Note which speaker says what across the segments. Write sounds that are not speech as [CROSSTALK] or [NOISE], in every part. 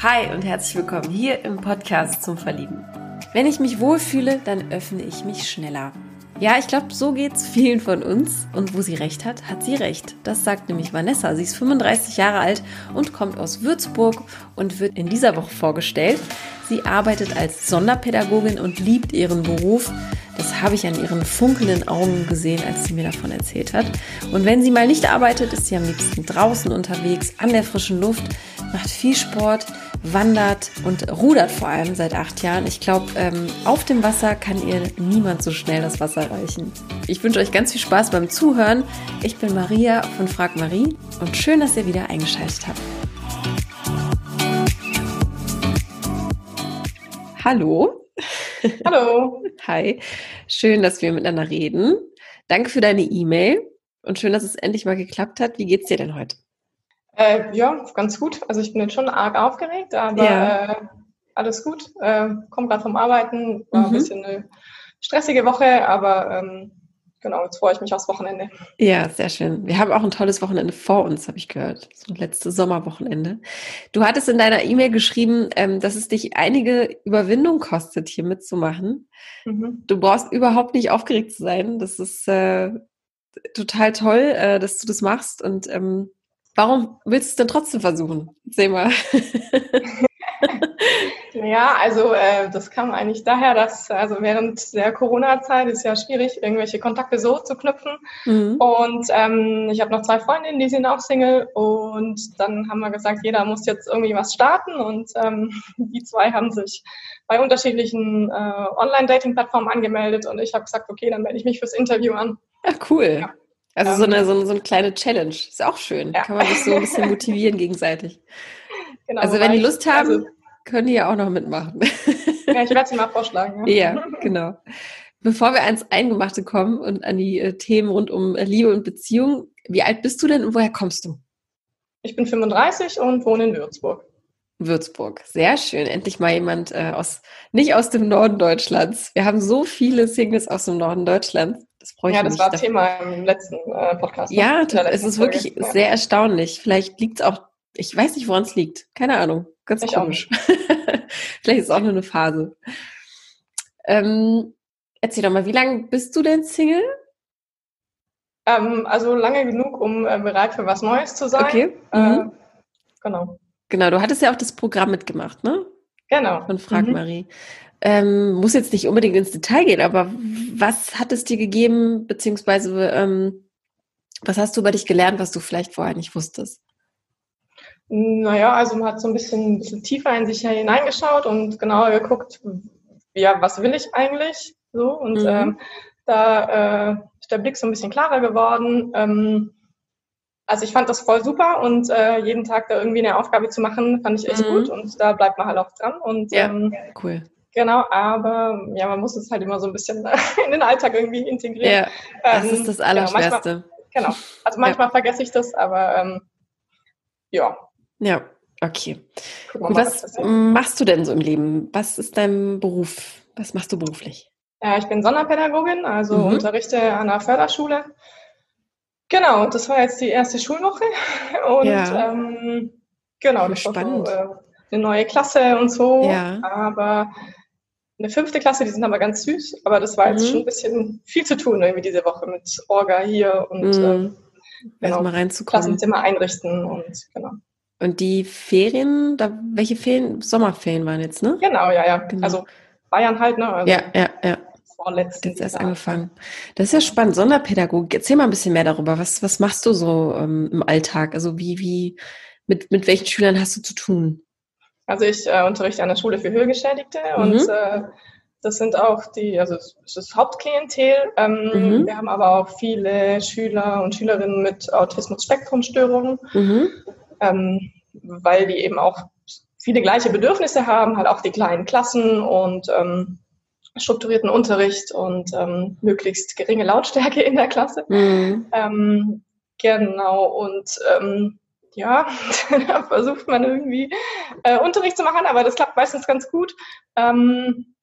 Speaker 1: Hi und herzlich willkommen hier im Podcast zum Verlieben. Wenn ich mich wohlfühle, dann öffne ich mich schneller. Ja, ich glaube, so geht's vielen von uns. Und wo sie recht hat, hat sie recht. Das sagt nämlich Vanessa. Sie ist 35 Jahre alt und kommt aus Würzburg und wird in dieser Woche vorgestellt. Sie arbeitet als Sonderpädagogin und liebt ihren Beruf. Das habe ich an ihren funkelnden Augen gesehen, als sie mir davon erzählt hat. Und wenn sie mal nicht arbeitet, ist sie am liebsten draußen unterwegs, an der frischen Luft, macht viel Sport, wandert und rudert vor allem seit acht Jahren. Ich glaube, ähm, auf dem Wasser kann ihr niemand so schnell das Wasser reichen. Ich wünsche euch ganz viel Spaß beim Zuhören. Ich bin Maria von Frag Marie und schön, dass ihr wieder eingeschaltet habt. Hallo.
Speaker 2: Hallo. [LAUGHS]
Speaker 1: Hi. Schön, dass wir miteinander reden. Danke für deine E-Mail und schön, dass es endlich mal geklappt hat. Wie geht's dir denn heute?
Speaker 2: Äh, ja, ganz gut. Also ich bin jetzt schon arg aufgeregt, aber ja. äh, alles gut. Äh, Komme gerade vom Arbeiten, war mhm. ein bisschen eine stressige Woche, aber ähm, genau, jetzt freue ich mich aufs Wochenende.
Speaker 1: Ja, sehr schön. Wir haben auch ein tolles Wochenende vor uns, habe ich gehört. So letzte Sommerwochenende. Du hattest in deiner E-Mail geschrieben, ähm, dass es dich einige Überwindung kostet, hier mitzumachen. Mhm. Du brauchst überhaupt nicht aufgeregt zu sein. Das ist äh, total toll, äh, dass du das machst und ähm, Warum willst du es denn trotzdem versuchen? Seh mal. [LAUGHS]
Speaker 2: ja, also äh, das kam eigentlich daher, dass also während der Corona-Zeit ist ja schwierig, irgendwelche Kontakte so zu knüpfen. Mhm. Und ähm, ich habe noch zwei Freundinnen, die sind auch Single. Und dann haben wir gesagt, jeder muss jetzt irgendwie was starten. Und ähm, [LAUGHS] die zwei haben sich bei unterschiedlichen äh, Online-Dating-Plattformen angemeldet. Und ich habe gesagt, okay, dann melde ich mich fürs Interview an.
Speaker 1: Ja, cool. Ja. Also so, eine, so, eine, so eine kleine Challenge. Ist auch schön. Ja. Kann man sich so ein bisschen motivieren [LAUGHS] gegenseitig. Genau, also wenn die Lust haben, also, können die ja auch noch mitmachen.
Speaker 2: Ja, ich werde sie mal vorschlagen.
Speaker 1: Ja. ja, genau. Bevor wir ans Eingemachte kommen und an die äh, Themen rund um äh, Liebe und Beziehung, wie alt bist du denn und woher kommst du?
Speaker 2: Ich bin 35 und wohne in Würzburg.
Speaker 1: Würzburg, sehr schön. Endlich mal jemand äh, aus, nicht aus dem Norden Deutschlands. Wir haben so viele Singles aus dem Norden Deutschlands.
Speaker 2: Das freue ich ja, das war dafür. Thema im letzten äh, Podcast.
Speaker 1: Ne? Ja, es ist wirklich ja. sehr erstaunlich. Vielleicht liegt es auch, ich weiß nicht, woran es liegt. Keine Ahnung. Ganz ich komisch. [LAUGHS] Vielleicht ist es auch nur eine Phase. Ähm, erzähl doch mal, wie lange bist du denn Single?
Speaker 2: Ähm, also lange genug, um äh, bereit für was Neues zu sein.
Speaker 1: Okay.
Speaker 2: Äh, mhm. genau.
Speaker 1: Genau, du hattest ja auch das Programm mitgemacht, ne?
Speaker 2: Genau.
Speaker 1: Von Frag mhm. Marie. Ähm, muss jetzt nicht unbedingt ins Detail gehen, aber was hat es dir gegeben, beziehungsweise ähm, was hast du über dich gelernt, was du vielleicht vorher nicht wusstest?
Speaker 2: Naja, also man hat so ein bisschen, ein bisschen tiefer in sich hineingeschaut und genauer geguckt, ja, was will ich eigentlich? So, und mhm. ähm, da äh, ist der Blick so ein bisschen klarer geworden. Ähm, also ich fand das voll super und äh, jeden Tag da irgendwie eine Aufgabe zu machen, fand ich echt mhm. gut und da bleibt man halt auch dran. Und,
Speaker 1: ja, ähm, cool.
Speaker 2: Genau, aber ja, man muss es halt immer so ein bisschen in den Alltag irgendwie integrieren. Ja,
Speaker 1: das ähm, ist das Allerschwerste.
Speaker 2: Genau, genau. also [LAUGHS] manchmal ja. vergesse ich das, aber ähm, ja.
Speaker 1: Ja, okay. Mal, was, was machst du denn so im Leben? Was ist dein Beruf? Was machst du beruflich?
Speaker 2: Ja, ich bin Sonderpädagogin, also mhm. unterrichte an einer Förderschule. Genau, das war jetzt die erste Schulwoche. [LAUGHS] Und ja. ähm, genau, das
Speaker 1: spannend.
Speaker 2: war so, äh, eine neue Klasse und so. Ja. Aber eine fünfte Klasse, die sind aber ganz süß, aber das war jetzt mhm. schon ein bisschen viel zu tun irgendwie diese Woche mit Orga hier und mhm. ähm,
Speaker 1: genau, mal reinzukommen.
Speaker 2: Klassenzimmer einrichten und genau.
Speaker 1: Und die Ferien, da, welche Ferien? Sommerferien waren jetzt, ne?
Speaker 2: Genau, ja, ja. Genau. Also Bayern halt, ne? Also
Speaker 1: ja, ja, ja. Vorletzten jetzt erst Jahr. angefangen. Das ist ja spannend. Sonderpädagogik. Erzähl mal ein bisschen mehr darüber. Was, was machst du so ähm, im Alltag? Also wie, wie, mit, mit welchen Schülern hast du zu tun?
Speaker 2: Also ich äh, unterrichte an der Schule für Hörgeschädigte mhm. und äh, das sind auch die, also das ist Hauptklientel. Ähm, mhm. Wir haben aber auch viele Schüler und Schülerinnen mit Autismus-Spektrum-Störungen, mhm. ähm, weil die eben auch viele gleiche Bedürfnisse haben, halt auch die kleinen Klassen und ähm, strukturierten Unterricht und ähm, möglichst geringe Lautstärke in der Klasse. Mhm. Ähm, genau, und ähm, ja, [LAUGHS] da versucht man irgendwie äh, Unterricht zu machen, aber das klappt meistens ganz gut. Ähm,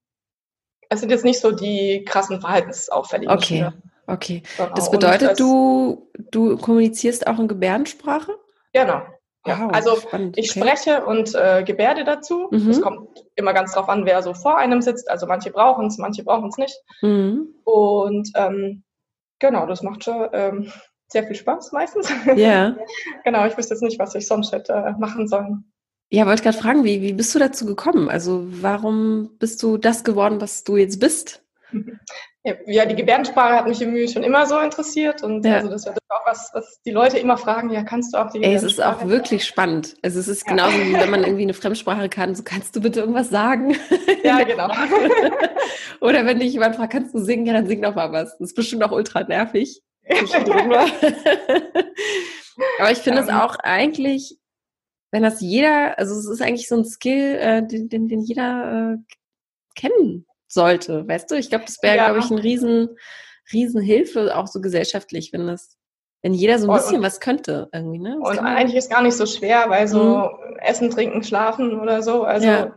Speaker 2: es sind jetzt nicht so die krassen Verhaltensauffälligen.
Speaker 1: Okay, Schüler. okay. Das bedeutet, du, du kommunizierst auch in Gebärdensprache?
Speaker 2: Genau. Ja, wow, also spannend. ich okay. spreche und äh, gebärde dazu. Mhm. Es kommt immer ganz drauf an, wer so vor einem sitzt. Also manche brauchen es, manche brauchen es nicht. Mhm. Und ähm, genau, das macht schon ähm, sehr viel Spaß meistens. Ja. [LAUGHS] genau, ich wüsste jetzt nicht, was ich sonst hätte äh, machen sollen.
Speaker 1: Ja, wollte gerade fragen, wie, wie bist du dazu gekommen? Also warum bist du das geworden, was du jetzt bist? [LAUGHS]
Speaker 2: Ja, die Gebärdensprache hat mich im schon immer so interessiert und ja. also das ist auch was, was die Leute immer fragen, ja, kannst du auch die
Speaker 1: Ey, es ist auch wirklich spannend. Also es ist ja. genauso, wie wenn man [LAUGHS] irgendwie eine Fremdsprache kann, so kannst du bitte irgendwas sagen?
Speaker 2: Ja, genau.
Speaker 1: Oder wenn dich jemand fragt, kannst du singen? Ja, dann sing doch mal was. Das ist bestimmt auch ultra nervig. [LAUGHS] [LAUGHS] Aber ich finde es um, auch eigentlich, wenn das jeder, also es ist eigentlich so ein Skill, äh, den, den, den jeder äh, kennen sollte, weißt du? Ich glaube, das wäre, ja. glaube ich, ein riesen, riesen Hilfe, auch so gesellschaftlich, wenn das, wenn jeder so ein bisschen und, was könnte irgendwie, ne?
Speaker 2: und eigentlich ist gar nicht so schwer, weil so mhm. Essen, Trinken, Schlafen oder so, also ja.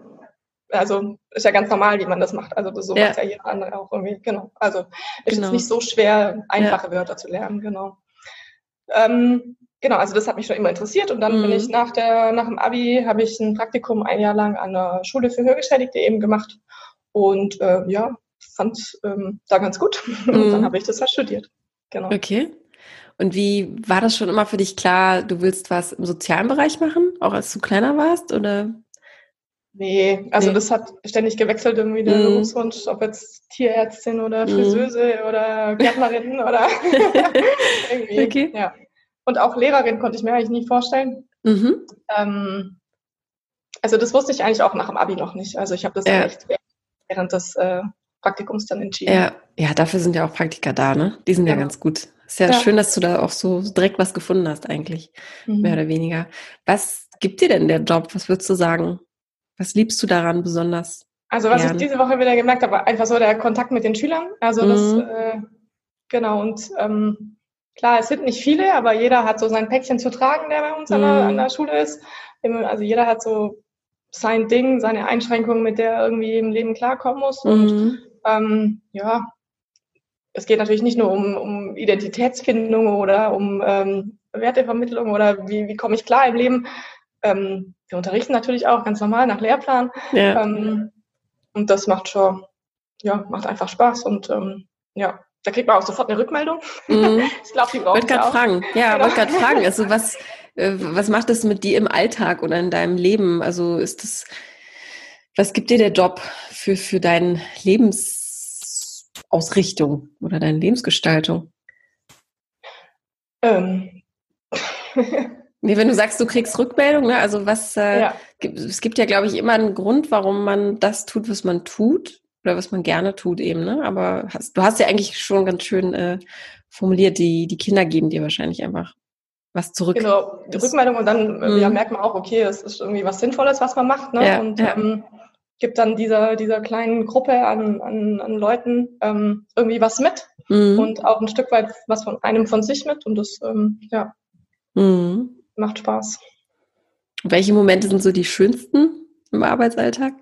Speaker 2: Also ist ja ganz normal, wie man das macht. Also so ja. macht ja jeder andere auch irgendwie. Genau. Also ist genau. nicht so schwer, einfache ja. Wörter zu lernen. Genau. Ähm, genau, also das hat mich schon immer interessiert und dann mhm. bin ich nach der nach dem Abi habe ich ein Praktikum ein Jahr lang an der Schule für Hörgeschädigte eben gemacht und äh, ja, fand ähm, da ganz gut. Mhm. [LAUGHS] Und dann habe ich das halt studiert.
Speaker 1: Genau. Okay. Und wie war das schon immer für dich klar, du willst was im sozialen Bereich machen, auch als du kleiner warst? Oder?
Speaker 2: Nee, also nee. das hat ständig gewechselt, irgendwie der mm. Berufswunsch, ob jetzt Tierärztin oder mhm. Friseuse mm. oder Gärtnerin [LAUGHS] oder [LAUGHS] irgendwie. Okay. Ja. Und auch Lehrerin konnte ich mir eigentlich nie vorstellen. Mhm. Ähm, also das wusste ich eigentlich auch nach dem Abi noch nicht. Also ich habe das ja. echt während des äh, Praktikums dann entschieden.
Speaker 1: Ja, ja, dafür sind ja auch Praktika da, ne? Die sind ja, ja ganz gut. Ist ja, ja, schön, dass du da auch so direkt was gefunden hast, eigentlich, mhm. mehr oder weniger. Was gibt dir denn der Job? Was würdest du sagen? Was liebst du daran besonders?
Speaker 2: Also was gern? ich diese Woche wieder gemerkt habe, einfach so der Kontakt mit den Schülern. Also mhm. das, äh, genau, und ähm, klar, es sind nicht viele, aber jeder hat so sein Päckchen zu tragen, der bei uns mhm. an, der, an der Schule ist. Also jeder hat so sein Ding, seine Einschränkungen, mit der er irgendwie im Leben klarkommen muss. Mhm. Und ähm, ja, es geht natürlich nicht nur um, um Identitätsfindung oder um ähm, Wertevermittlung oder wie, wie komme ich klar im Leben. Ähm, wir unterrichten natürlich auch ganz normal nach Lehrplan. Ja. Ähm, und das macht schon, ja, macht einfach Spaß und ähm, ja, da kriegt man auch sofort eine Rückmeldung. Mhm. [LAUGHS]
Speaker 1: ich glaube, die brauchen wollte gerade fragen. Ja, genau. wollte gerade fragen. Also [LAUGHS] was, äh, was macht das mit dir im Alltag oder in deinem Leben? Also ist das, was gibt dir der Job für, für deine Lebensausrichtung oder deine Lebensgestaltung? Ähm. [LAUGHS] nee, wenn du sagst, du kriegst Rückmeldung, ne? also was, äh, ja. es gibt ja, glaube ich, immer einen Grund, warum man das tut, was man tut oder was man gerne tut eben, ne? Aber hast, du hast ja eigentlich schon ganz schön äh, formuliert, die, die Kinder geben dir wahrscheinlich einfach was zurück.
Speaker 2: Genau, die Rückmeldung und dann mhm. ja, merkt man auch, okay, es ist irgendwie was Sinnvolles, was man macht. Ne? Ja, und ja. Ähm, gibt dann dieser, dieser kleinen Gruppe an, an, an Leuten ähm, irgendwie was mit mhm. und auch ein Stück weit was von einem von sich mit und das ähm, ja, mhm. Macht Spaß.
Speaker 1: Welche Momente sind so die schönsten im Arbeitsalltag?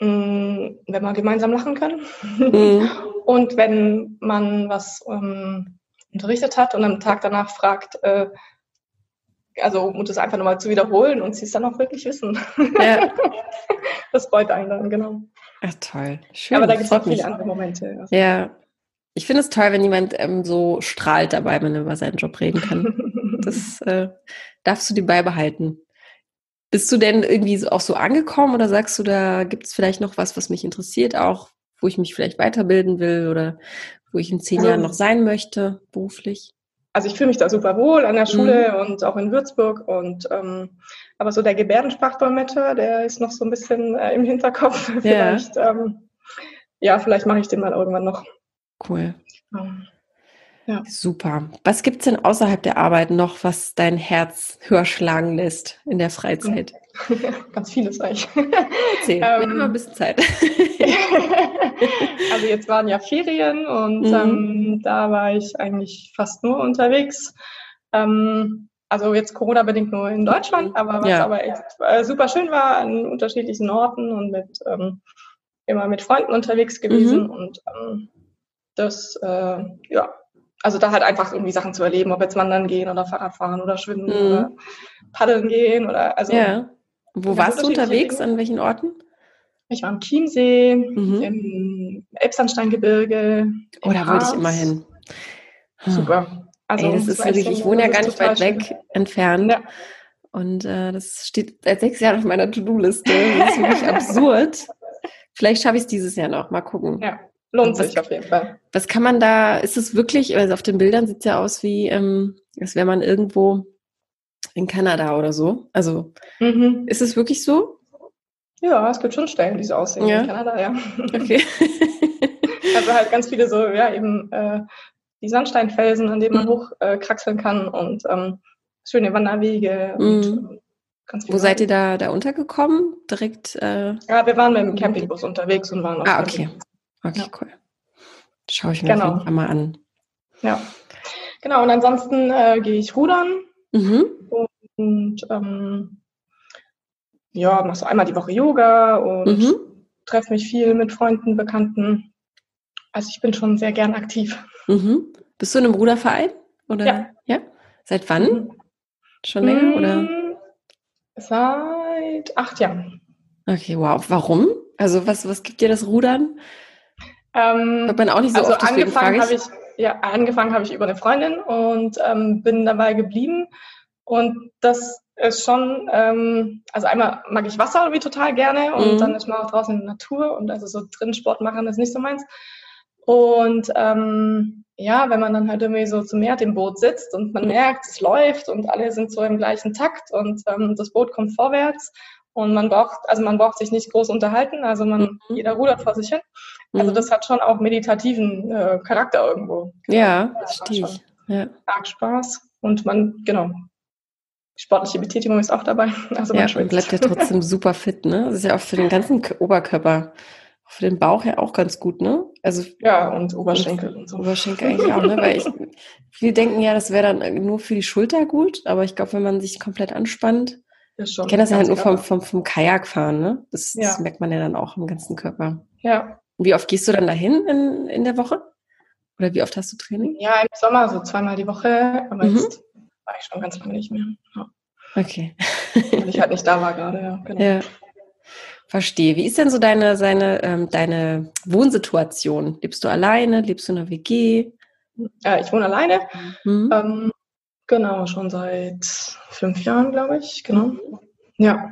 Speaker 2: Mm, wenn wir gemeinsam lachen können mhm. [LAUGHS] und wenn man was ähm, unterrichtet hat und am Tag danach fragt, äh, also um das einfach nochmal zu wiederholen und sie es dann auch wirklich wissen. Ja. [LAUGHS] das freut einen dann, genau.
Speaker 1: Ach, toll. Schön.
Speaker 2: Aber da gibt es auch viele mich. andere Momente.
Speaker 1: Also. Ja. Ich finde es toll, wenn jemand ähm, so strahlt dabei, wenn er über seinen Job reden kann. [LAUGHS] das äh, darfst du dir beibehalten. Bist du denn irgendwie auch so angekommen oder sagst du, da gibt es vielleicht noch was, was mich interessiert, auch wo ich mich vielleicht weiterbilden will oder wo ich in zehn also, Jahren noch sein möchte, beruflich?
Speaker 2: Also ich fühle mich da super wohl an der Schule mhm. und auch in Würzburg und ähm, aber so der Gebärdensprachdolmetscher, der ist noch so ein bisschen äh, im Hinterkopf. [LAUGHS] vielleicht, ja, ähm, ja vielleicht mache ich den mal irgendwann noch.
Speaker 1: Cool. Ähm, ja. Super. Was gibt es denn außerhalb der Arbeit noch, was dein Herz höher schlagen lässt in der Freizeit? [LAUGHS]
Speaker 2: Ganz vieles eigentlich.
Speaker 1: Erzähl, ähm, wir ein bisschen Zeit. [LAUGHS]
Speaker 2: also jetzt waren ja Ferien und mhm. ähm, da war ich eigentlich fast nur unterwegs. Ähm, also jetzt Corona-bedingt nur in Deutschland, aber was ja. aber echt äh, super schön war, an unterschiedlichen Orten und mit ähm, immer mit Freunden unterwegs gewesen mhm. und ähm, das äh, ja also da halt einfach irgendwie Sachen zu erleben, ob jetzt wandern gehen oder Fahrrad fahren oder schwimmen mhm. oder paddeln gehen oder also.
Speaker 1: Ja. Wo warst du unterwegs? An welchen Orten?
Speaker 2: Ich war am Chiemsee, mhm. im Elbsandsteingebirge.
Speaker 1: Oh, da wollte ich immer hin.
Speaker 2: Super.
Speaker 1: Also, Ey, das ist wirklich, ich wohne ja gar nicht weit weg schön. entfernt. Ja. Und äh, das steht seit sechs Jahren auf meiner To-Do-Liste. Das ist wirklich absurd. [LAUGHS] Vielleicht schaffe ich es dieses Jahr noch. Mal gucken.
Speaker 2: Ja, lohnt sich auf jeden Fall.
Speaker 1: Was kann man da, ist es wirklich, also auf den Bildern sieht es ja aus wie, ähm, als wäre man irgendwo in Kanada oder so. Also mhm. ist es wirklich so?
Speaker 2: Ja, es gibt schon Stellen, die so aussehen ja. in Kanada, ja. Okay. [LAUGHS] also halt ganz viele so, ja, eben äh, die Sandsteinfelsen, an denen man mhm. hochkraxeln äh, kann und ähm, schöne Wanderwege und
Speaker 1: mhm. Wo seid ihr da, da untergekommen? Direkt?
Speaker 2: Äh, ja, wir waren mit dem Campingbus unterwegs und waren
Speaker 1: auf Ah, okay. Okay, ja. cool. Schaue ich mir genau. auf mal an.
Speaker 2: Ja. Genau, und ansonsten äh, gehe ich rudern. Mhm. Und ähm, ja, mache so einmal die Woche Yoga und mhm. treffe mich viel mit Freunden, Bekannten. Also ich bin schon sehr gern aktiv.
Speaker 1: Mhm. Bist du in einem Ruderverein? Oder? Ja. ja? Seit wann? Mhm. Schon länger? Oder? Mm,
Speaker 2: seit acht Jahren.
Speaker 1: Okay, wow. Warum? Also was, was gibt dir das Rudern? Ähm, Hat man auch nicht so
Speaker 2: also oft, angefangen habe ich, ja, angefangen habe ich über eine Freundin und ähm, bin dabei geblieben. Und das ist schon, ähm, also einmal mag ich Wasser irgendwie total gerne und mhm. dann ist man auch draußen in der Natur und also so drin Sport machen ist nicht so meins. Und ähm, ja, wenn man dann halt irgendwie so zum Meer dem Boot sitzt und man merkt, es läuft und alle sind so im gleichen Takt und ähm, das Boot kommt vorwärts und man braucht, also man braucht sich nicht groß unterhalten, also man, mhm. jeder rudert vor sich hin. Also mhm. das hat schon auch meditativen äh, Charakter irgendwo.
Speaker 1: Ja, das verstehe ich.
Speaker 2: Ja. Arg Spaß und man, genau, sportliche Betätigung ist auch dabei. [LAUGHS]
Speaker 1: Also man ja, man bleibt ja trotzdem [LAUGHS] super fit, ne? Das ist ja auch für den ganzen Oberkörper, für den Bauch ja auch ganz gut, ne?
Speaker 2: Also ja und Oberschenkel und, und so.
Speaker 1: Oberschenkel eigentlich auch, ne? Weil ich, [LAUGHS] viele denken ja, das wäre dann nur für die Schulter gut, aber ich glaube, wenn man sich komplett anspannt, ich kenne das ja halt nur vom, vom, vom Kajakfahren, ne? Das, ja. das, merkt man ja dann auch im ganzen Körper.
Speaker 2: Ja.
Speaker 1: Wie oft gehst du dann dahin in, in der Woche? Oder wie oft hast du Training?
Speaker 2: Ja, im Sommer so zweimal die Woche, aber mhm. jetzt war ich schon ganz lange nicht mehr. Ja.
Speaker 1: Okay.
Speaker 2: Weil ich halt nicht da war gerade, ja. Genau. Ja.
Speaker 1: Verstehe. Wie ist denn so deine, seine, ähm, deine Wohnsituation? Lebst du alleine? Lebst du in einer WG?
Speaker 2: Ja, ich wohne alleine. Mhm. Ähm, genau, schon seit fünf Jahren, glaube ich. Genau. Ja.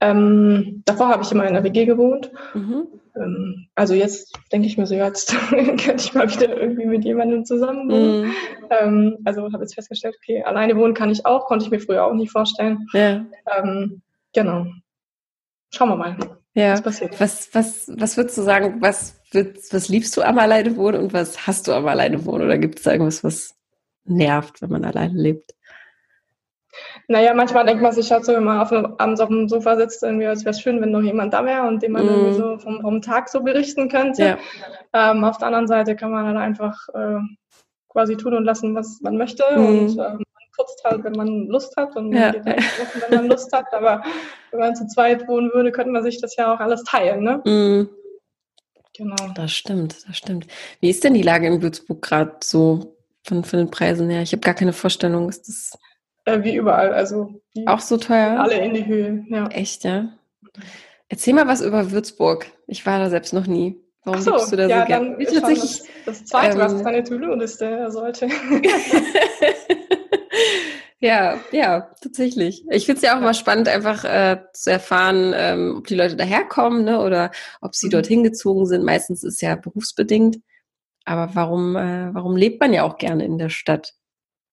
Speaker 2: Ähm, davor habe ich immer in der WG gewohnt. Mhm. Ähm, also jetzt denke ich mir so, jetzt [LAUGHS] könnte ich mal wieder irgendwie mit jemandem zusammen wohnen. Mhm. Ähm, also habe jetzt festgestellt, okay, alleine wohnen kann ich auch, konnte ich mir früher auch nicht vorstellen. Ja. Ähm, genau. Schauen wir mal.
Speaker 1: Ja. Was passiert. Was, was, was würdest du sagen, was, was liebst du am alleine wohnen und was hast du am alleine wohnen? Oder gibt es da irgendwas, was nervt, wenn man alleine lebt?
Speaker 2: Naja, manchmal denkt man sich halt so, wenn man auf, abends auf dem Sofa sitzt, irgendwie, es wäre schön, wenn noch jemand da wäre und dem man mm. irgendwie so vom, vom, Tag so berichten könnte. Ja. Ähm, auf der anderen Seite kann man dann einfach äh, quasi tun und lassen, was man möchte. Mm. Und ähm, man putzt halt, wenn man Lust hat und ja. geht halt wenn man Lust hat. Aber wenn man zu zweit wohnen würde, könnte man sich das ja auch alles teilen. Ne?
Speaker 1: Mm. Genau. Das stimmt, das stimmt. Wie ist denn die Lage in Würzburg gerade so von, von den Preisen her? Ich habe gar keine Vorstellung. Ist das
Speaker 2: äh, wie überall. Also
Speaker 1: auch so teuer?
Speaker 2: Alle in die Höhe, ja.
Speaker 1: Echt, ja? Erzähl mal was über Würzburg. Ich war da selbst noch nie. Warum so, du da
Speaker 2: ja, so gerne? Ich tatsächlich, das, das zweite, ähm, was deine To-Do-Liste sollte. [LAUGHS]
Speaker 1: ja, ja, tatsächlich. Ich finde es ja auch ja. mal spannend, einfach äh, zu erfahren, ähm, ob die Leute daherkommen ne, oder ob sie mhm. dorthin gezogen sind. Meistens ist ja berufsbedingt. Aber warum, äh, warum lebt man ja auch gerne in der Stadt?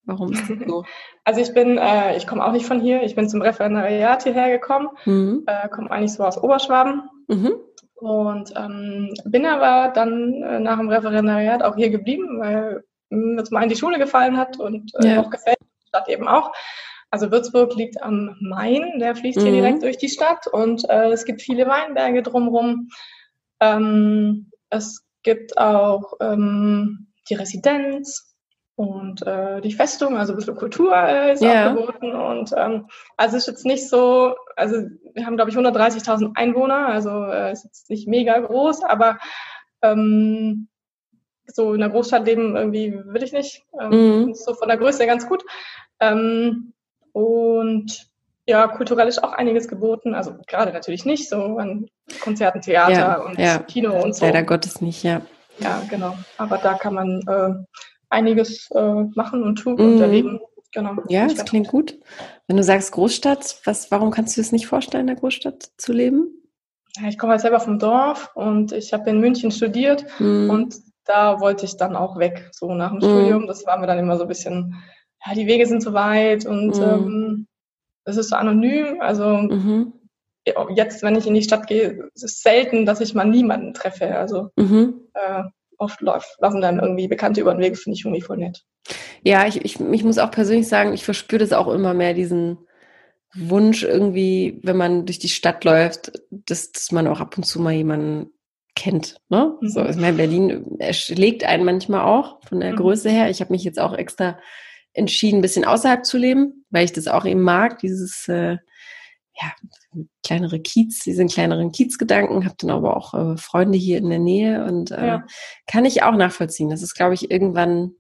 Speaker 1: Warum ist das so? [LAUGHS]
Speaker 2: Also ich bin, äh, ich komme auch nicht von hier. Ich bin zum Referendariat hierher gekommen, mhm. äh, komme eigentlich so aus Oberschwaben mhm. und ähm, bin aber dann äh, nach dem Referendariat auch hier geblieben, weil mir zum einen die Schule gefallen hat und äh, ja. auch gefällt, die Stadt eben auch. Also Würzburg liegt am Main, der fließt mhm. hier direkt durch die Stadt und äh, es gibt viele Weinberge drumherum. Ähm, es gibt auch ähm, die Residenz, und äh, die Festung, also ein bisschen Kultur äh, ist yeah. angeboten. Und ähm, also ist jetzt nicht so, also wir haben, glaube ich, 130.000 Einwohner, also äh, ist jetzt nicht mega groß, aber ähm, so in der Großstadt leben irgendwie will ich nicht. Ähm, mhm. So von der Größe ganz gut. Ähm, und ja, kulturell ist auch einiges geboten. Also gerade natürlich nicht so an Konzerten, Theater
Speaker 1: ja,
Speaker 2: und
Speaker 1: ja.
Speaker 2: Kino und so.
Speaker 1: Leider Gottes nicht, ja.
Speaker 2: Ja, genau. Aber da kann man äh, einiges äh, machen und tun und mhm. erleben. Genau.
Speaker 1: Ja, das klingt gut. Wenn du sagst Großstadt, was, warum kannst du es nicht vorstellen, in der Großstadt zu leben?
Speaker 2: Ja, ich komme halt selber vom Dorf und ich habe in München studiert mhm. und da wollte ich dann auch weg, so nach dem mhm. Studium. Das war mir dann immer so ein bisschen, ja, die Wege sind so weit und mhm. ähm, es ist so anonym. Also mhm. jetzt, wenn ich in die Stadt gehe, ist es selten, dass ich mal niemanden treffe. Also mhm. äh, oft läuft, laufen dann irgendwie Bekannte über den Weg, finde ich irgendwie voll nett.
Speaker 1: Ja, ich, ich, ich muss auch persönlich sagen, ich verspüre das auch immer mehr, diesen Wunsch irgendwie, wenn man durch die Stadt läuft, dass, dass man auch ab und zu mal jemanden kennt. Ne? Mhm. So, ich meine, Berlin erschlägt einen manchmal auch von der mhm. Größe her. Ich habe mich jetzt auch extra entschieden, ein bisschen außerhalb zu leben, weil ich das auch eben mag, dieses äh, ja, kleinere Kiez, diesen kleineren Kiezgedanken, habe dann aber auch äh, Freunde hier in der Nähe und äh, ja. kann ich auch nachvollziehen. Das ist, glaube ich, irgendwann,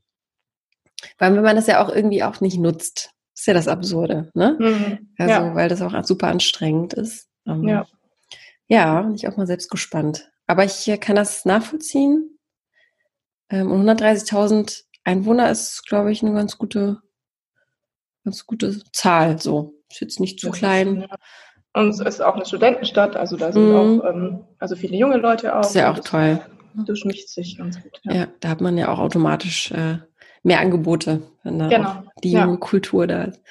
Speaker 1: weil wenn man das ja auch irgendwie auch nicht nutzt, ist ja das Absurde, ne? Mhm. Also, ja. weil das auch super anstrengend ist. Ähm, ja. Ja, bin ich auch mal selbst gespannt. Aber ich äh, kann das nachvollziehen. Ähm, und 130.000 Einwohner ist, glaube ich, eine ganz gute, ganz gute Zahl. So ist jetzt nicht zu das klein. Ist, ja.
Speaker 2: Und es ist auch eine Studentenstadt, also da sind mhm. auch ähm, also viele junge Leute auch.
Speaker 1: Das ist ja auch toll.
Speaker 2: Durchmischt sich ganz gut.
Speaker 1: Ja. ja. da hat man ja auch automatisch äh, mehr Angebote, wenn da genau. die junge ja. Kultur da ist.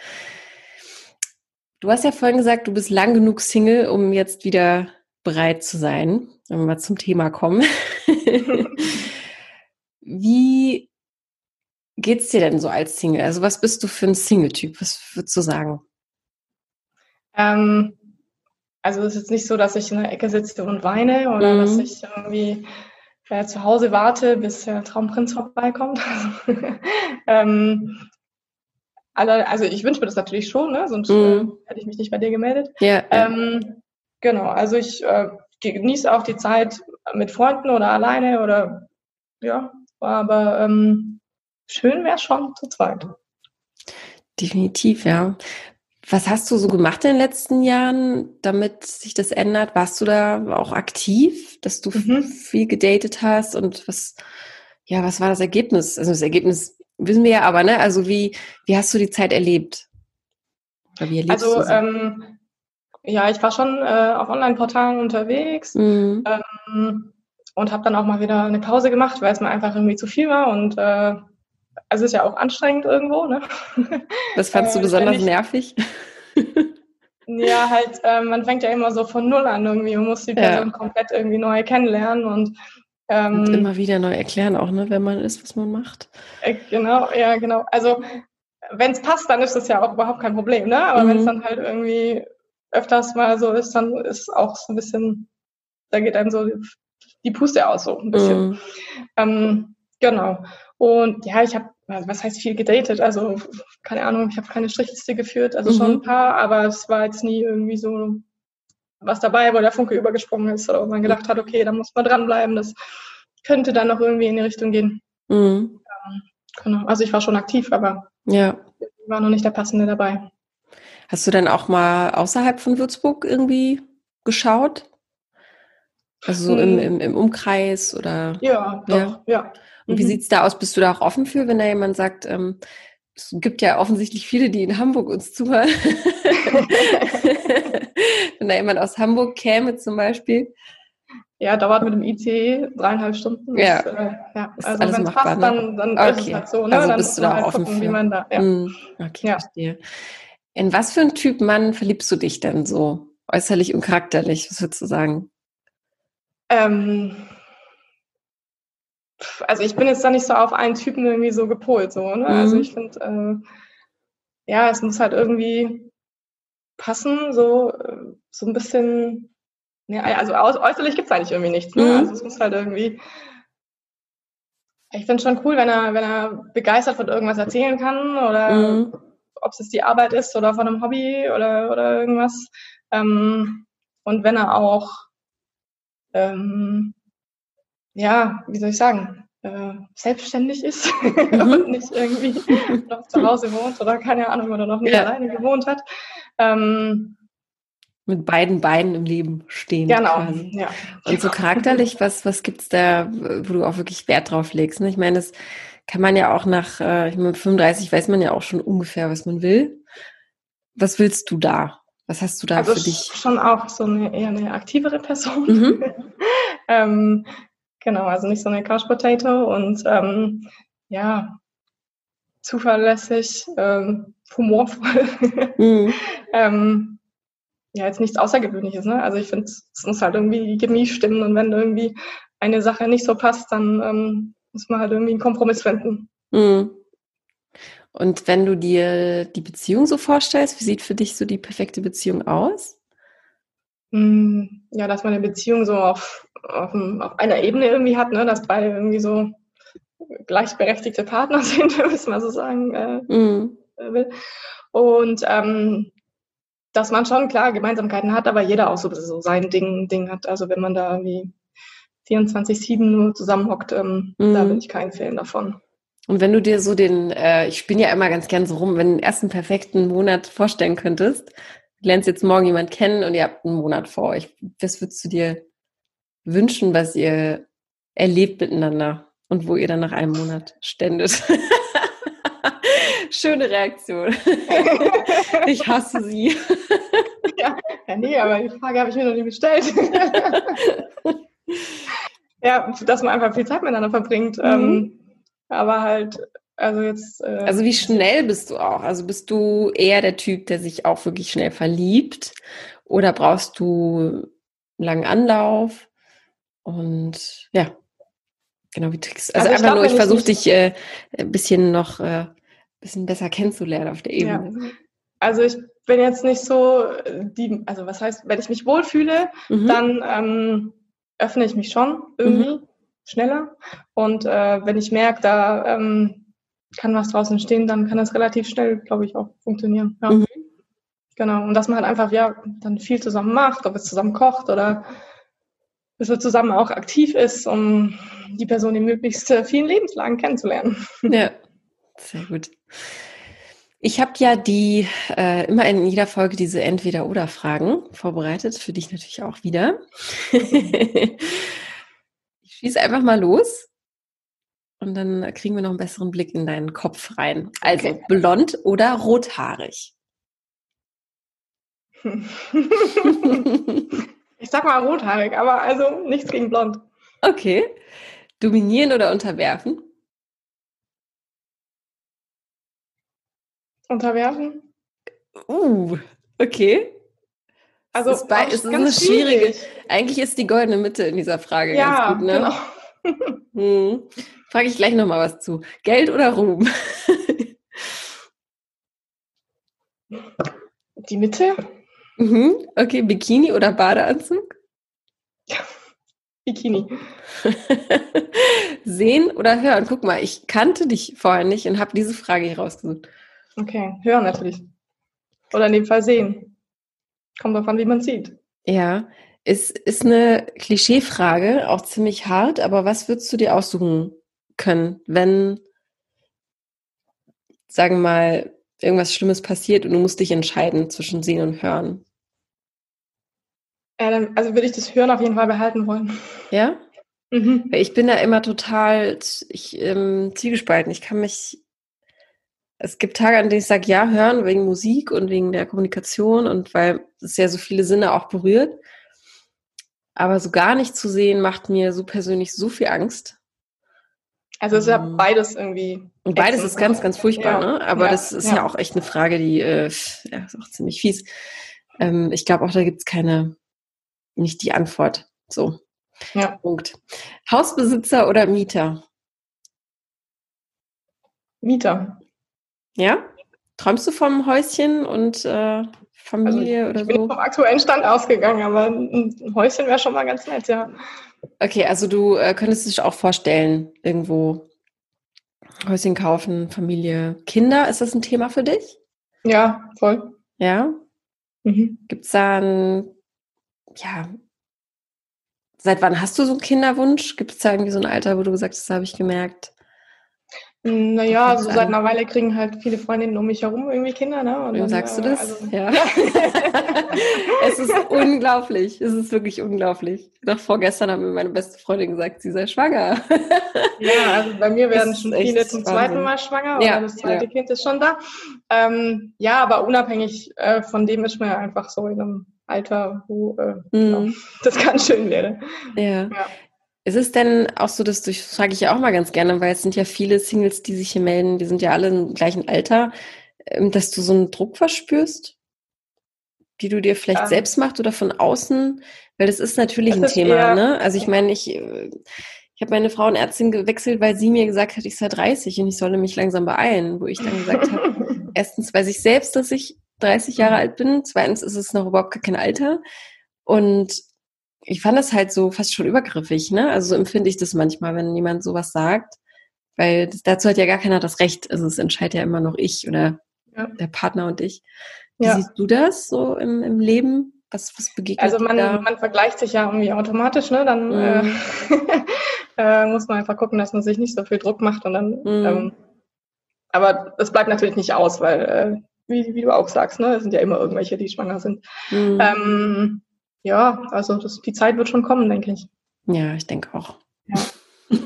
Speaker 1: Du hast ja vorhin gesagt, du bist lang genug Single, um jetzt wieder bereit zu sein, wenn wir mal zum Thema kommen. [LAUGHS] Wie geht's dir denn so als Single? Also was bist du für ein Single-Typ? Was würdest du sagen?
Speaker 2: Ähm, also es ist jetzt nicht so, dass ich in der Ecke sitze und weine oder mhm. dass ich irgendwie äh, zu Hause warte, bis der Traumprinz vorbeikommt. [LAUGHS] ähm, also ich wünsche mir das natürlich schon, ne? sonst mhm. äh, hätte ich mich nicht bei dir gemeldet.
Speaker 1: Ja,
Speaker 2: ähm, genau, also ich äh, genieße auch die Zeit mit Freunden oder alleine oder ja, aber ähm, schön wäre schon zu zweit.
Speaker 1: Definitiv, ja. Was hast du so gemacht in den letzten Jahren, damit sich das ändert? Warst du da auch aktiv, dass du mhm. viel gedatet hast und was, ja, was war das Ergebnis? Also das Ergebnis wissen wir ja aber, ne? Also wie, wie hast du die Zeit erlebt?
Speaker 2: Also, ähm, ja, ich war schon äh, auf Online-Portalen unterwegs mhm. ähm, und habe dann auch mal wieder eine Pause gemacht, weil es mir einfach irgendwie zu viel war und äh, also ist ja auch anstrengend irgendwo, ne? [LAUGHS]
Speaker 1: Was fandst du äh, besonders nicht, nervig? [LAUGHS]
Speaker 2: ja, halt, äh, man fängt ja immer so von Null an irgendwie und muss die Person ja. komplett irgendwie neu kennenlernen und,
Speaker 1: ähm, und immer wieder neu erklären auch, ne, wer man ist, was man macht.
Speaker 2: Äh, genau, ja, genau. Also wenn es passt, dann ist das ja auch überhaupt kein Problem, ne? Aber mhm. wenn es dann halt irgendwie öfters mal so ist, dann ist auch so ein bisschen, da geht einem so die Puste aus, so ein bisschen. Mhm. Ähm, genau. Und ja, ich habe, was heißt viel gedatet? Also, keine Ahnung, ich habe keine Strichliste geführt, also mhm. schon ein paar, aber es war jetzt nie irgendwie so was dabei, wo der Funke übergesprungen ist oder wo man gedacht hat, okay, da muss man dranbleiben, das könnte dann noch irgendwie in die Richtung gehen. Mhm. Ähm, genau. Also ich war schon aktiv, aber
Speaker 1: ja.
Speaker 2: war noch nicht der passende dabei.
Speaker 1: Hast du dann auch mal außerhalb von Würzburg irgendwie geschaut? Also so im, hm. im, im Umkreis oder?
Speaker 2: Ja, doch, ja. ja.
Speaker 1: Und wie mhm. sieht's da aus? Bist du da auch offen für, wenn da jemand sagt, ähm, es gibt ja offensichtlich viele, die in Hamburg uns zuhören. [LAUGHS] wenn da jemand aus Hamburg käme zum Beispiel.
Speaker 2: Ja, dauert mit dem ICE dreieinhalb Stunden.
Speaker 1: Ja,
Speaker 2: das, äh, ja. also wenn es passt, ne? dann, dann okay. ist es halt so.
Speaker 1: Ne? Also dann bist du da halt offen gucken, für. Wie man da, ja. Mm, okay, ja. verstehe. In was für einen Typ Mann verliebst du dich denn so? Äußerlich und charakterlich, was würdest du sagen?
Speaker 2: Ähm, also ich bin jetzt da nicht so auf einen Typen irgendwie so gepolt, so, ne? Also mhm. Also ich finde, äh, ja, es muss halt irgendwie passen, so, äh, so ein bisschen, ja, also äußerlich gibt es eigentlich irgendwie nichts, ne? Mhm. Also es muss halt irgendwie, ich finde schon cool, wenn er, wenn er begeistert von irgendwas erzählen kann oder mhm. ob es jetzt die Arbeit ist oder von einem Hobby oder, oder irgendwas. Ähm, und wenn er auch ähm, ja, wie soll ich sagen, äh, selbstständig ist [LAUGHS] mhm. und nicht irgendwie noch zu Hause wohnt oder keine Ahnung oder noch nie ja. alleine gewohnt hat. Ähm,
Speaker 1: mit beiden Beinen im Leben stehen.
Speaker 2: Genau. Quasi. Ja.
Speaker 1: Und so charakterlich, was, was es da, wo du auch wirklich Wert drauf legst? Ne? Ich meine, das kann man ja auch nach, äh, ich meine, 35 weiß man ja auch schon ungefähr, was man will. Was willst du da? Was hast du da also für dich?
Speaker 2: Schon auch so eine eher eine aktivere Person. Mhm. [LAUGHS] ähm, genau, also nicht so eine Couch Potato und ähm, ja, zuverlässig, ähm, humorvoll. mhm. [LAUGHS] ähm, ja, jetzt nichts Außergewöhnliches, ne? Also ich finde, es muss halt irgendwie die Chemie stimmen und wenn irgendwie eine Sache nicht so passt, dann ähm, muss man halt irgendwie einen Kompromiss finden. Mhm.
Speaker 1: Und wenn du dir die Beziehung so vorstellst, wie sieht für dich so die perfekte Beziehung aus?
Speaker 2: Mm, ja, dass man eine Beziehung so auf, auf, auf einer Ebene irgendwie hat, ne? dass beide irgendwie so gleichberechtigte Partner [LAUGHS] sind, müssen wir so sagen äh, mm. will. Und ähm, dass man schon klar Gemeinsamkeiten hat, aber jeder auch so, so sein Ding, Ding hat. Also wenn man da irgendwie 24-7 nur zusammenhockt, ähm, mm. da bin ich kein Fan davon.
Speaker 1: Und wenn du dir so den, äh, ich bin ja immer ganz gern so rum, wenn du den ersten perfekten Monat vorstellen könntest, lernst jetzt morgen jemand kennen und ihr habt einen Monat vor euch. Was würdest du dir wünschen, was ihr erlebt miteinander und wo ihr dann nach einem Monat ständet? [LAUGHS] Schöne Reaktion. [LAUGHS] ich hasse sie.
Speaker 2: ja, nee, aber die Frage habe ich mir noch nie gestellt. [LAUGHS] ja, dass man einfach viel Zeit miteinander verbringt. Mhm. Ähm, aber halt, also jetzt.
Speaker 1: Äh, also wie schnell bist du auch? Also bist du eher der Typ, der sich auch wirklich schnell verliebt? Oder brauchst du einen langen Anlauf? Und ja, genau wie Tricks. Also, einfach nur, ich versuche dich äh, ein bisschen noch äh, ein bisschen besser kennenzulernen auf der Ebene.
Speaker 2: Ja. Also ich bin jetzt nicht so die, also was heißt, wenn ich mich wohlfühle, mhm. dann ähm, öffne ich mich schon irgendwie. Mhm schneller. Und äh, wenn ich merke, da ähm, kann was draußen stehen, dann kann das relativ schnell, glaube ich, auch funktionieren. Ja. Mhm. Genau. Und dass man halt einfach ja dann viel zusammen macht, ob es zusammen kocht oder dass man zusammen auch aktiv ist, um die Person in möglichst vielen Lebenslagen kennenzulernen. [LAUGHS]
Speaker 1: Ja, sehr gut. Ich habe ja die äh, immer in jeder Folge diese Entweder-Oder-Fragen vorbereitet, für dich natürlich auch wieder. [LAUGHS] Schieß einfach mal los. Und dann kriegen wir noch einen besseren Blick in deinen Kopf rein. Also okay. blond oder rothaarig? [LAUGHS]
Speaker 2: ich sag mal rothaarig, aber also nichts gegen blond.
Speaker 1: Okay. Dominieren oder unterwerfen?
Speaker 2: Unterwerfen.
Speaker 1: Uh, okay. Also es ist, bei, ist eine schwierige. Eigentlich ist die goldene Mitte in dieser Frage ja, ganz gut, ne? Genau. [LAUGHS] Hm. Frage ich gleich nochmal was zu. Geld oder Ruhm?
Speaker 2: Die Mitte?
Speaker 1: Mhm. Okay, Bikini oder Badeanzug? [LAUGHS]
Speaker 2: Bikini. [LAUGHS]
Speaker 1: Sehen oder hören? Guck mal, ich kannte dich vorher nicht und habe diese Frage hier rausgesucht.
Speaker 2: Okay, hören natürlich. Oder in dem Fall sehen. Kommt davon, wie man sieht.
Speaker 1: Ja, es ist eine Klischeefrage, auch ziemlich hart, aber was würdest du dir aussuchen können, wenn, sagen wir mal, irgendwas Schlimmes passiert und du musst dich entscheiden zwischen Sehen und Hören?
Speaker 2: Also würde ich das Hören auf jeden Fall behalten wollen.
Speaker 1: Ja? Mhm. Ich bin da immer total ich, ähm, zwiegespalten. Ich kann mich es gibt Tage, an denen ich sage, ja, hören wegen Musik und wegen der Kommunikation und weil es ja so viele Sinne auch berührt. Aber so gar nicht zu sehen, macht mir so persönlich so viel Angst.
Speaker 2: Also es ist ja ähm, beides irgendwie.
Speaker 1: Und beides ist ganz, ganz furchtbar, ja. ne? Aber ja, das ist ja. ja. auch echt eine Frage, die äh, ja, ist auch ziemlich fies. Ähm, ich glaube auch, da gibt es keine, nicht die Antwort. So. Ja. Punkt. Hausbesitzer oder Mieter?
Speaker 2: Mieter.
Speaker 1: Ja? Träumst du vom Häuschen und äh, Familie also, oder so?
Speaker 2: Ich bin vom aktuellen Stand ausgegangen, aber ein Häuschen wäre schon mal ganz nett, ja.
Speaker 1: Okay, also du äh, könntest dich auch vorstellen, irgendwo Häuschen kaufen, Familie, Kinder, ist das ein Thema für dich?
Speaker 2: Ja, voll.
Speaker 1: Ja? Mhm. Gibt es da ein, ja, Seit wann hast du so einen Kinderwunsch? Gibt es da irgendwie so ein Alter, wo du gesagt hast, das habe ich gemerkt?
Speaker 2: Naja, so seit einer Weile kriegen halt viele Freundinnen um mich herum irgendwie Kinder, ne?
Speaker 1: Und dann, sagst du das? Also, ja. [LAUGHS] [LAUGHS] es ist unglaublich. Es ist wirklich unglaublich. Doch vorgestern hat mir meine beste Freundin gesagt, sie sei schwanger. [LAUGHS]
Speaker 2: ja, also bei mir werden schon viele zum zweiten Mal schwanger ja, das zweite ja. Kind ist schon da. Ähm, ja, aber unabhängig äh, von dem ist man ja einfach so in einem Alter, wo äh, mm. das ganz schön wäre.
Speaker 1: Ja. ja. Ist es denn auch so, dass du, das frage ich ja auch mal ganz gerne, weil es sind ja viele Singles, die sich hier melden, die sind ja alle im gleichen Alter, ähm, dass du so einen Druck verspürst, die du dir vielleicht ja. selbst machst oder von außen? Weil das ist natürlich das ein ist Thema, ne? Also ich meine, ich, äh, ich habe meine Frauenärztin gewechselt, weil sie mir gesagt hat, ich sei 30 und ich solle mich langsam beeilen, wo ich dann gesagt habe, [LAUGHS] erstens weiß ich selbst, dass ich 30 Jahre alt bin, zweitens ist es noch überhaupt gar kein Alter und ich fand das halt so fast schon übergriffig, ne? Also so empfinde ich das manchmal, wenn jemand sowas sagt, weil das, dazu hat ja gar keiner das Recht. Also es entscheidet ja immer noch ich oder ja. der Partner und ich. Wie ja. siehst du das so im, im Leben? Was, was begegnet
Speaker 2: Also man, man vergleicht sich ja irgendwie automatisch, ne? Dann mhm. äh, [LAUGHS] äh, muss man einfach gucken, dass man sich nicht so viel Druck macht und dann. Mhm. Ähm, aber es bleibt natürlich nicht aus, weil, äh, wie, wie du auch sagst, ne, es sind ja immer irgendwelche, die schwanger sind. Mhm. Ähm, ja, also das, die Zeit wird schon kommen, denke ich.
Speaker 1: Ja, ich denke auch. Ja. [LAUGHS]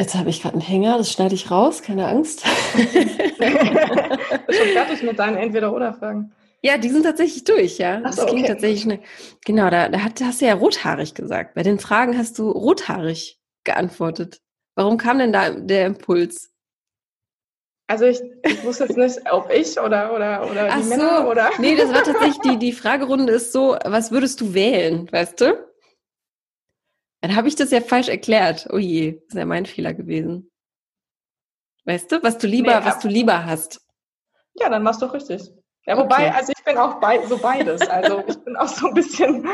Speaker 1: Jetzt habe ich gerade einen Hänger, das schneide ich raus, keine Angst. [LAUGHS]
Speaker 2: Schon fertig mit deinen Entweder-Oder-Fragen?
Speaker 1: Ja, die sind tatsächlich durch, ja. Das so, ging okay. tatsächlich schnell. Genau, da, da hast du ja rothaarig gesagt. Bei den Fragen hast du rothaarig geantwortet. Warum kam denn da der Impuls?
Speaker 2: Also ich, ich wusste jetzt nicht, ob ich oder oder oder die Ach Männer so. oder.
Speaker 1: Nee, das war tatsächlich die die Fragerunde ist so, was würdest du wählen, weißt du? Dann habe ich das ja falsch erklärt. Oh je, ist ja mein Fehler gewesen. Weißt du, was du lieber, nee, was du lieber hast.
Speaker 2: Ja, dann machst du richtig. Ja, wobei, okay. also ich bin auch bei, so beides. Also ich bin auch so ein bisschen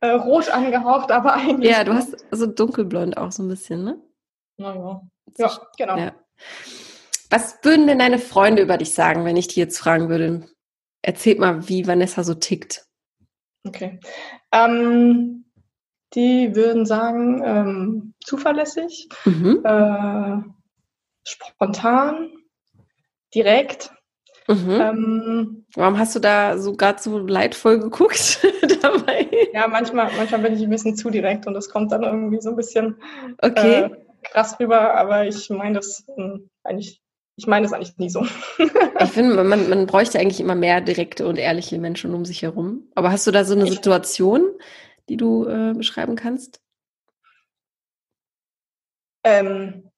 Speaker 2: äh, rot angehaucht, aber eigentlich.
Speaker 1: Ja, du hast so dunkelblond auch so ein bisschen, ne?
Speaker 2: Naja. Ja, genau. Ja.
Speaker 1: Was würden denn deine Freunde über dich sagen, wenn ich die jetzt fragen würde? Erzähl mal, wie Vanessa so tickt.
Speaker 2: Okay. Ähm, die würden sagen, ähm, zuverlässig, mhm. äh, spontan, direkt.
Speaker 1: Mhm. Ähm, Warum hast du da so gerade so leidvoll geguckt [LAUGHS] dabei?
Speaker 2: Ja, manchmal, manchmal bin ich ein bisschen zu direkt und das kommt dann irgendwie so ein bisschen okay. äh, krass rüber, aber ich meine das äh, eigentlich ich meine es eigentlich nie so.
Speaker 1: ich [LAUGHS] finde, man, man bräuchte eigentlich immer mehr direkte und ehrliche Menschen um sich herum. Aber hast du da so eine ich, Situation, die du äh, beschreiben kannst?
Speaker 2: Ähm,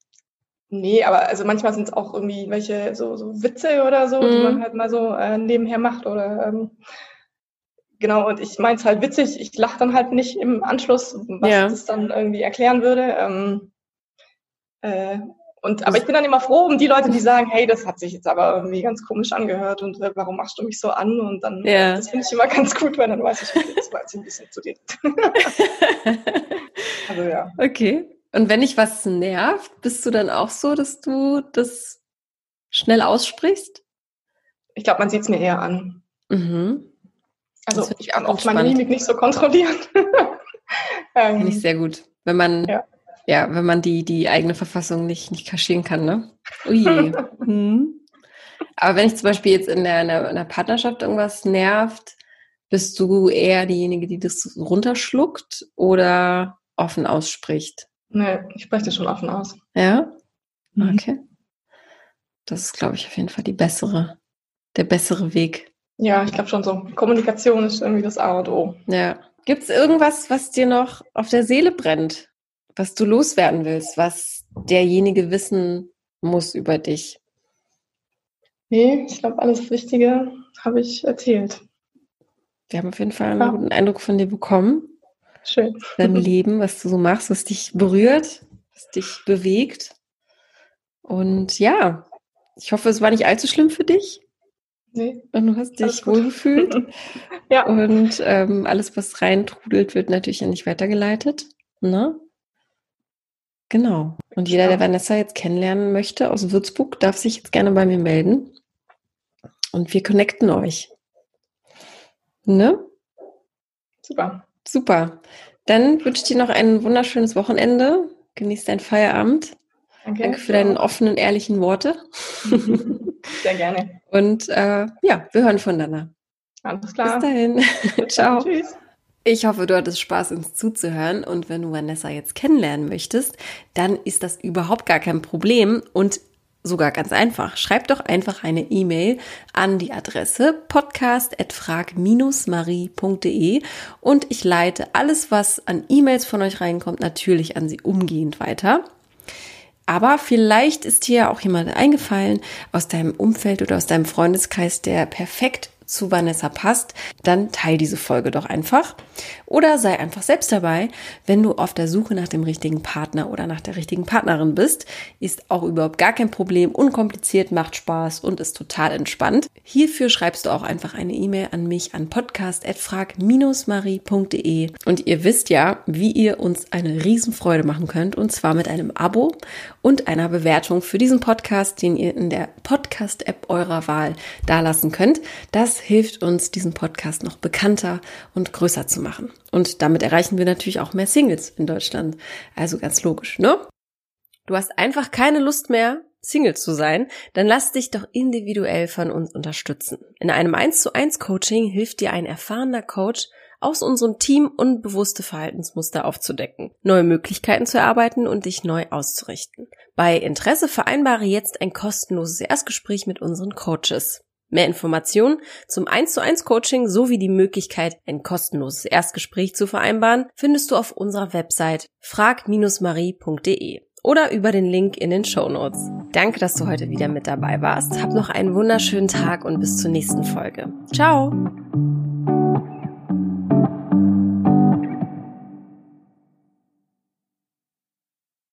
Speaker 2: nee, aber also manchmal sind es auch irgendwie welche so, so Witze oder so, mhm. die man halt mal so äh, nebenher macht oder ähm, genau, und ich meine es halt witzig, ich lache dann halt nicht im Anschluss, was ja. das dann irgendwie erklären würde. Ähm, äh, und, aber ich bin dann immer froh um die Leute, die sagen, hey, das hat sich jetzt aber irgendwie ganz komisch angehört und äh, warum machst du mich so an? Und dann, ja. das finde ich immer ganz gut, weil dann weiß ich, okay, das war jetzt ein bisschen zu dir. [LAUGHS]
Speaker 1: also ja. Okay. Und wenn dich was nervt, bist du dann auch so, dass du das schnell aussprichst?
Speaker 2: Ich glaube, man sieht es mir eher an. Mhm. Also ich kann auch meine Mimik nicht so kontrollieren.
Speaker 1: ähm, Finde ich sehr gut. Wenn man ja. Ja, wenn man die, die eigene Verfassung nicht, nicht kaschieren kann, ne? Ui. [LAUGHS] hm. Aber wenn ich zum Beispiel jetzt in der, in der, in der Partnerschaft irgendwas nervt, bist du eher diejenige, die das runterschluckt oder offen ausspricht?
Speaker 2: Nee, ich spreche das schon offen aus.
Speaker 1: Ja? Mhm. Okay. Das ist, glaube ich, auf jeden Fall die bessere, der bessere Weg.
Speaker 2: Ja, ich glaube schon so. Kommunikation ist irgendwie das A und O.
Speaker 1: Ja. Gibt es irgendwas, was dir noch auf der Seele brennt? Was du loswerden willst, was derjenige wissen muss über dich?
Speaker 2: Nee, ich glaube, alles Wichtige habe ich erzählt.
Speaker 1: Wir haben auf jeden Fall einen ja. guten Eindruck von dir bekommen.
Speaker 2: Schön.
Speaker 1: Dein [LAUGHS] Leben, was du so machst, was dich berührt, was dich bewegt. Und ja, ich hoffe, es war nicht allzu schlimm für dich. Nee. Und du hast dich wohlgefühlt. [LAUGHS] ja. Und ähm, alles, was reintrudelt, wird natürlich ja nicht weitergeleitet. Ne? Genau. Und jeder, der Vanessa jetzt kennenlernen möchte aus Würzburg, darf sich jetzt gerne bei mir melden. Und wir connecten euch. Ne?
Speaker 2: Super.
Speaker 1: Super. Dann wünsche ich dir noch ein wunderschönes Wochenende. Genieß deinen Feierabend. Danke, Danke für deine offenen, ehrlichen Worte. [LAUGHS]
Speaker 2: Sehr gerne.
Speaker 1: Und äh, ja, wir hören voneinander.
Speaker 2: Alles klar.
Speaker 1: Bis dahin. [LAUGHS] Ciao. Tschüss. Ich hoffe, du hattest Spaß, uns zuzuhören. Und wenn du Vanessa jetzt kennenlernen möchtest, dann ist das überhaupt gar kein Problem und sogar ganz einfach. Schreib doch einfach eine E-Mail an die Adresse podcast.frag-marie.de und ich leite alles, was an E-Mails von euch reinkommt, natürlich an sie umgehend weiter. Aber vielleicht ist dir auch jemand eingefallen aus deinem Umfeld oder aus deinem Freundeskreis, der perfekt zu Vanessa passt, dann teil diese Folge doch einfach. Oder sei einfach selbst dabei, wenn du auf der Suche nach dem richtigen Partner oder nach der richtigen Partnerin bist. Ist auch überhaupt gar kein Problem, unkompliziert, macht Spaß und ist total entspannt. Hierfür schreibst du auch einfach eine E-Mail an mich an podcast.frag-marie.de und ihr wisst ja, wie ihr uns eine Riesenfreude machen könnt und zwar mit einem Abo und einer Bewertung für diesen Podcast, den ihr in der Podcast-App eurer Wahl dalassen könnt. Das hilft uns, diesen Podcast noch bekannter und größer zu machen. Und damit erreichen wir natürlich auch mehr Singles in Deutschland. Also ganz logisch, ne? Du hast einfach keine Lust mehr, Single zu sein, dann lass dich doch individuell von uns unterstützen. In einem 1 zu 1 Coaching hilft dir ein erfahrener Coach, aus unserem Team unbewusste Verhaltensmuster aufzudecken, neue Möglichkeiten zu erarbeiten und dich neu auszurichten. Bei Interesse vereinbare jetzt ein kostenloses Erstgespräch mit unseren Coaches. Mehr Informationen zum 1 zu 1 Coaching sowie die Möglichkeit, ein kostenloses Erstgespräch zu vereinbaren, findest du auf unserer Website frag-marie.de oder über den Link in den Show Notes. Danke, dass du heute wieder mit dabei warst. Hab noch einen wunderschönen Tag und bis zur nächsten Folge. Ciao!